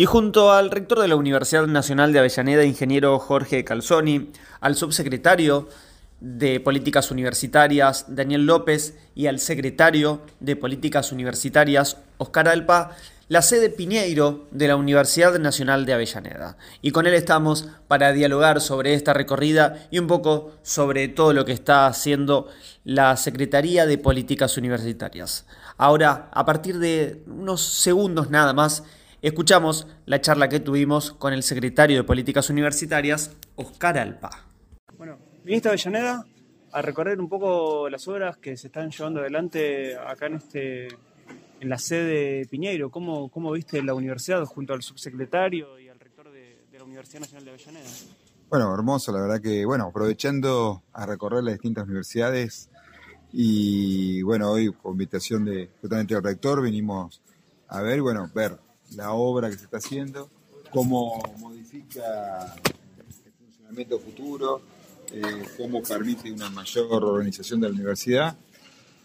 Y junto al rector de la Universidad Nacional de Avellaneda, ingeniero Jorge Calzoni, al subsecretario de Políticas Universitarias, Daniel López, y al secretario de Políticas Universitarias, Oscar Alpa, la sede Piñeiro de la Universidad Nacional de Avellaneda. Y con él estamos para dialogar sobre esta recorrida y un poco sobre todo lo que está haciendo la Secretaría de Políticas Universitarias. Ahora, a partir de unos segundos nada más, Escuchamos la charla que tuvimos con el secretario de Políticas Universitarias, Oscar Alpa. Bueno, viniste a Avellaneda a recorrer un poco las obras que se están llevando adelante acá en este en la sede Piñeiro. ¿Cómo, cómo viste la universidad junto al subsecretario y al rector de, de la Universidad Nacional de Avellaneda? Bueno, hermoso, la verdad que, bueno, aprovechando a recorrer las distintas universidades y, bueno, hoy con invitación de justamente del rector vinimos a ver, bueno, ver la obra que se está haciendo, cómo modifica el funcionamiento futuro, eh, cómo permite una mayor organización de la universidad.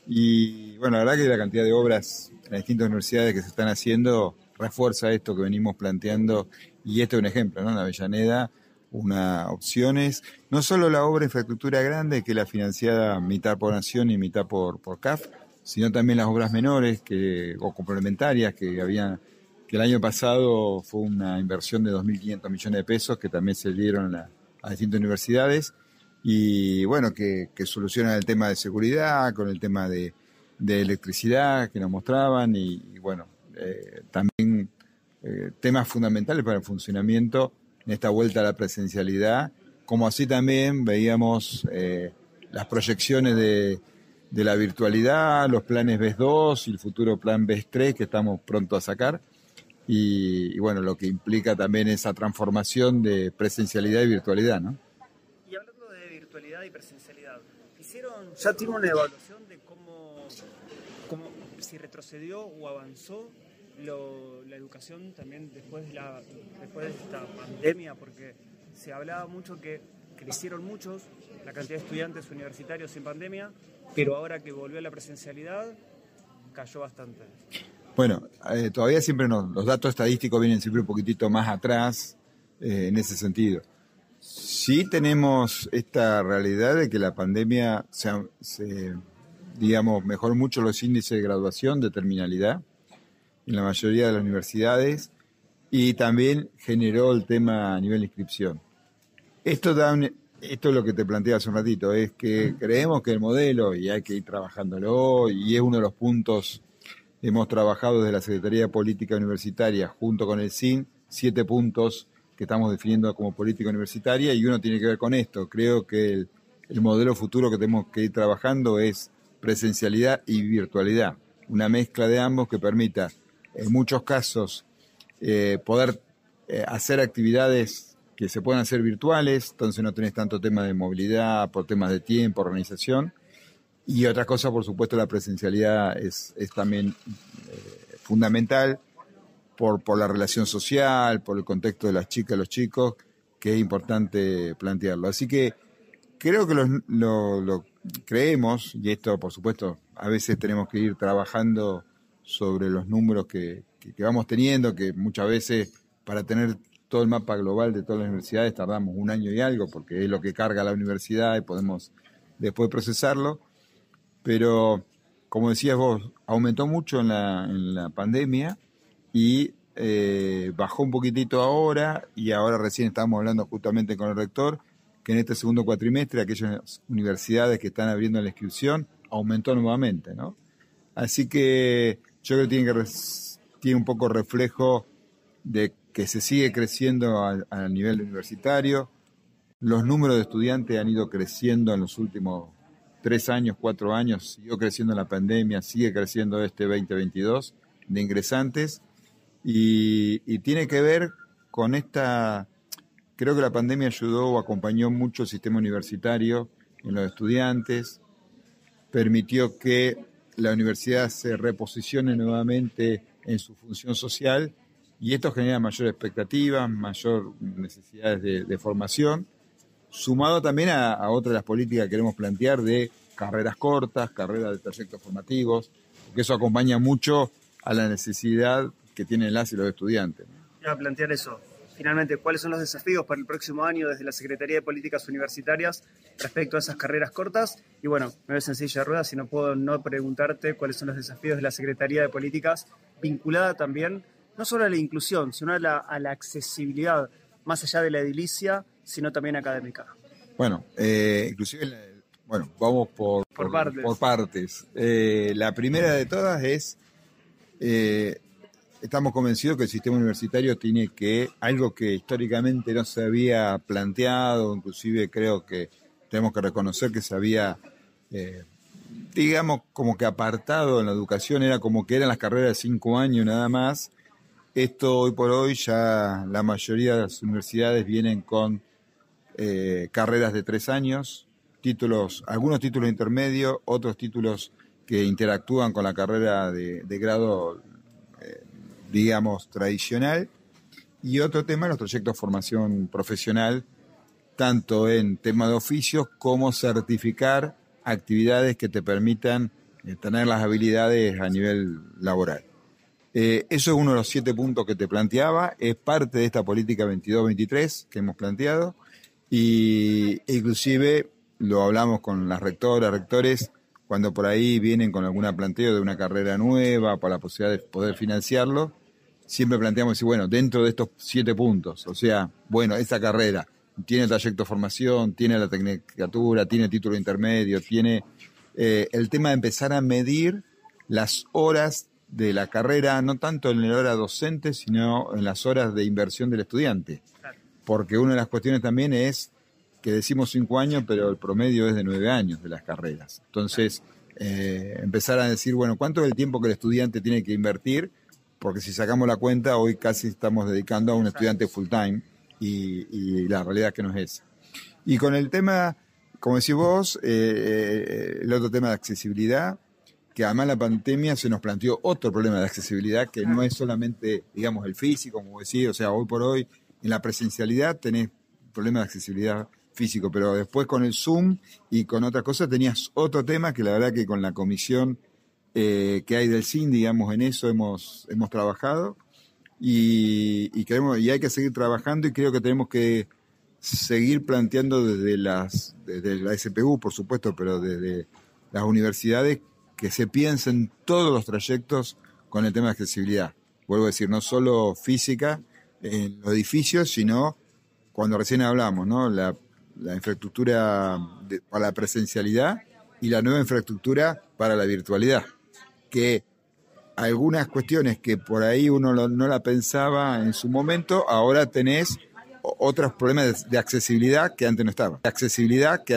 Y bueno, la verdad que la cantidad de obras en las distintas universidades que se están haciendo refuerza esto que venimos planteando y este es un ejemplo, ¿no? En Avellaneda, una opción es no solo la obra de infraestructura grande, que la financiada mitad por Nación y mitad por, por CAF, sino también las obras menores que, o complementarias que habían que el año pasado fue una inversión de 2.500 millones de pesos que también se dieron a, distintas universidades y bueno, que, solucionan el tema de seguridad, con el tema de, electricidad que nos mostraban y, bueno, eh, también eh, temas fundamentales para el funcionamiento en esta vuelta a la presencialidad, como así también veíamos eh, las proyecciones de, de la virtualidad, los planes BES 2 y el futuro plan BES 3 que estamos pronto a sacar y, bueno, lo que implica también esa transformación de presencialidad y virtualidad, ¿no? Y hablando de virtualidad y presencialidad, ¿hicieron, ya tiene una evaluación de cómo, cómo si retrocedió o avanzó la educación también después de, la, después de esta pandemia? Porque se hablaba mucho que crecieron muchos la cantidad de estudiantes universitarios en pandemia, pero ahora que volvió a la presencialidad, cayó bastante. Bueno, eh, todavía siempre los datos estadísticos vienen siempre un poquitito más atrás eh, en ese sentido. Sí tenemos esta realidad de que la pandemia se, digamos, mejoró mucho los índices de graduación, de terminalidad en la mayoría de las universidades y también generó el tema a nivel de inscripción. Esto da esto es lo que te planteé hace un ratito, es que creemos que el modelo, y hay que ir trabajándolo, y es uno de los puntos Hemos trabajado desde la Secretaría de Política Universitaria junto con el SIN, siete puntos que estamos definiendo como política universitaria y uno tiene que ver con esto. Creo que el, modelo futuro que tenemos que ir trabajando es presencialidad y virtualidad, una mezcla de ambos que permita en muchos casos eh, poder eh, hacer actividades que se puedan hacer virtuales, entonces no tenés tanto tema de movilidad, por temas de tiempo, organización, y otra cosa, por supuesto, la presencialidad es, también eh, fundamental por, por la relación social, por el contexto de las chicas, los chicos, que es importante plantearlo. Así que creo que lo, creemos, y esto, por supuesto, a veces tenemos que ir trabajando sobre los números que, que vamos teniendo, que muchas veces para tener todo el mapa global de todas las universidades tardamos un año y algo, porque es lo que carga la universidad y podemos después procesarlo pero como decías vos, aumentó mucho en la, en la pandemia y eh, bajó un poquitito ahora y ahora recién estamos hablando justamente con el rector que en este segundo cuatrimestre aquellas universidades que están abriendo la inscripción aumentó nuevamente, ¿no? Así que yo creo que tiene, que tiene un poco reflejo de que se sigue creciendo a nivel universitario, los números de estudiantes han ido creciendo en los últimos tres años, cuatro años, siguió creciendo la pandemia, sigue creciendo este 2022 de ingresantes y, tiene que ver con esta, creo que la pandemia ayudó o acompañó mucho el sistema universitario en los estudiantes, permitió que la universidad se reposicione nuevamente en su función social y esto genera mayor expectativa, mayor necesidades de formación sumado también a, otras de las políticas que queremos plantear de carreras cortas, carreras de trayectos formativos, que eso acompaña mucho a la necesidad que tienen las y los estudiantes. Y a plantear eso. Finalmente, ¿cuáles son los desafíos para el próximo año desde la Secretaría de Políticas Universitarias respecto a esas carreras cortas? Y bueno, en silla de ruedas y no puedo no preguntarte cuáles son los desafíos de la Secretaría de Políticas vinculada también no solo a la inclusión, sino a la, accesibilidad, más allá de la edilicia, sino también académica. Bueno, eh, inclusive, bueno, vamos por, por, partes. Por partes. Eh, la primera de todas es eh, estamos convencidos que el sistema universitario tiene que, algo que históricamente no se había planteado, inclusive creo que tenemos que reconocer que se había, eh, digamos, como que apartado en la educación, era como que eran las carreras de cinco años nada más. Esto hoy por hoy ya la mayoría de las universidades vienen con eh, carreras de tres años, títulos, algunos títulos intermedios, otros títulos que interactúan con la carrera de, grado digamos, tradicional. Y otro tema, los proyectos de formación profesional, tanto en tema de oficios como certificar actividades que te permitan eh, tener las habilidades a nivel laboral. Eh, eso es uno de los siete puntos que te planteaba, es parte de esta política 22-23 que hemos planteado y inclusive lo hablamos con las rectoras, rectores, cuando por ahí vienen con alguna planteo de una carrera nueva para la posibilidad de poder financiarlo, siempre planteamos bueno, dentro de estos siete puntos, o sea, bueno, esta carrera tiene trayecto de formación, tiene la tecnicatura, tiene título intermedio, tiene eh, el tema de empezar a medir las horas de la carrera, no tanto en la hora docente, sino en las horas de inversión del estudiante. Porque una de las cuestiones también es que decimos cinco años, pero el promedio es de nueve años de las carreras. Entonces, eh, empezar a decir, bueno, ¿cuánto es el tiempo que el estudiante tiene que invertir? Porque si sacamos la cuenta, hoy casi estamos dedicando a un estudiante full time y, la realidad es que no es esa. Y con el tema, como decís vos, eh, eh, el otro tema de accesibilidad, que además la pandemia se nos planteó otro problema de accesibilidad, que no es solamente, digamos, el físico, como decía, o sea, hoy por hoy en la presencialidad tenés problemas de accesibilidad físico, pero después con el Zoom y con otras cosas tenías otro tema que la verdad que con la comisión eh, que hay del CIN, digamos, en eso hemos, hemos trabajado y, y, y hay que seguir trabajando y creo que tenemos que seguir planteando desde, las, desde la SPU, por supuesto, pero desde las universidades que se piensen todos los trayectos con el tema de accesibilidad. Vuelvo a decir, no solo física en los edificios, sino cuando recién hablamos, ¿no? La infraestructura para la presencialidad y la nueva infraestructura para la virtualidad. Que algunas cuestiones que por ahí uno no la pensaba en su momento, ahora tenés otros problemas de, accesibilidad que antes no estaban. Accesibilidad que